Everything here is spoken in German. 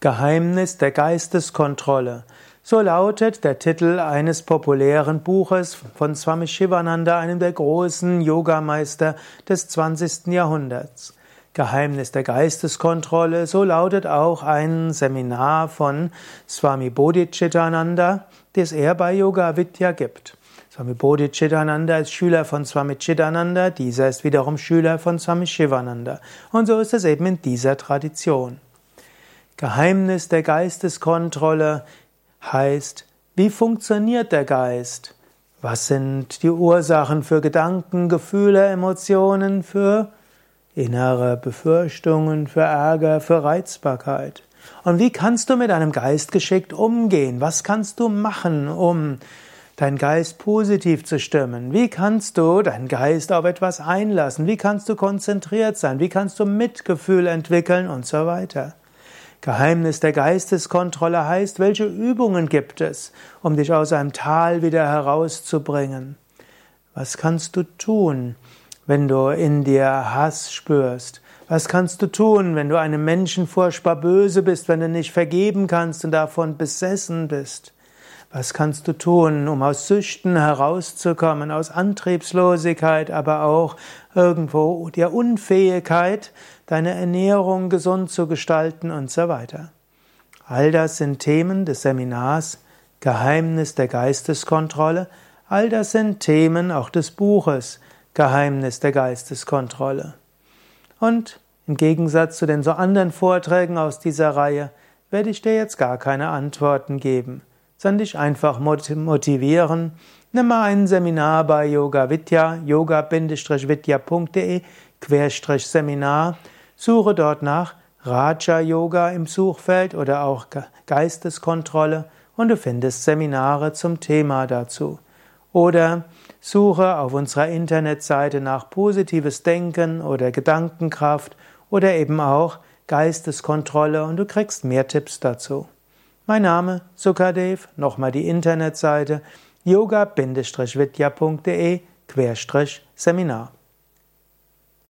Geheimnis der Geisteskontrolle. So lautet der Titel eines populären Buches von Swami Shivananda, einem der großen Yogameister des 20. Jahrhunderts. Geheimnis der Geisteskontrolle, so lautet auch ein Seminar von Swami Bodhicitananda, das er bei Yoga Vidya gibt. Swami Bodhicitananda ist Schüler von Swami Chidananda, dieser ist wiederum Schüler von Swami Shivananda. Und so ist es eben in dieser Tradition. Geheimnis der Geisteskontrolle heißt, wie funktioniert der Geist? Was sind die Ursachen für Gedanken, Gefühle, Emotionen, für innere Befürchtungen, für Ärger, für Reizbarkeit? Und wie kannst du mit einem Geist geschickt umgehen? Was kannst du machen, um deinen Geist positiv zu stimmen? Wie kannst du deinen Geist auf etwas einlassen? Wie kannst du konzentriert sein? Wie kannst du Mitgefühl entwickeln und so weiter? Geheimnis der Geisteskontrolle heißt, welche Übungen gibt es, um dich aus einem Tal wieder herauszubringen? Was kannst du tun, wenn du in dir Hass spürst? Was kannst du tun, wenn du einem Menschen furchtbar böse bist, wenn du nicht vergeben kannst und davon besessen bist? Was kannst du tun, um aus Süchten herauszukommen, aus Antriebslosigkeit, aber auch irgendwo der Unfähigkeit, deine Ernährung gesund zu gestalten und so weiter? All das sind Themen des Seminars Geheimnis der Geisteskontrolle. All das sind Themen auch des Buches Geheimnis der Geisteskontrolle. Und im Gegensatz zu den so anderen Vorträgen aus dieser Reihe werde ich dir jetzt gar keine Antworten geben sondern dich einfach motivieren. Nimm mal ein Seminar bei Yoga Vidya, yoga-vidya.de, Querstrich Seminar. Suche dort nach Raja Yoga im Suchfeld oder auch Geisteskontrolle und du findest Seminare zum Thema dazu. Oder suche auf unserer Internetseite nach positives Denken oder Gedankenkraft oder eben auch Geisteskontrolle und du kriegst mehr Tipps dazu. Mein Name Sukadev, nochmal die Internetseite yoga-vidya.de Seminar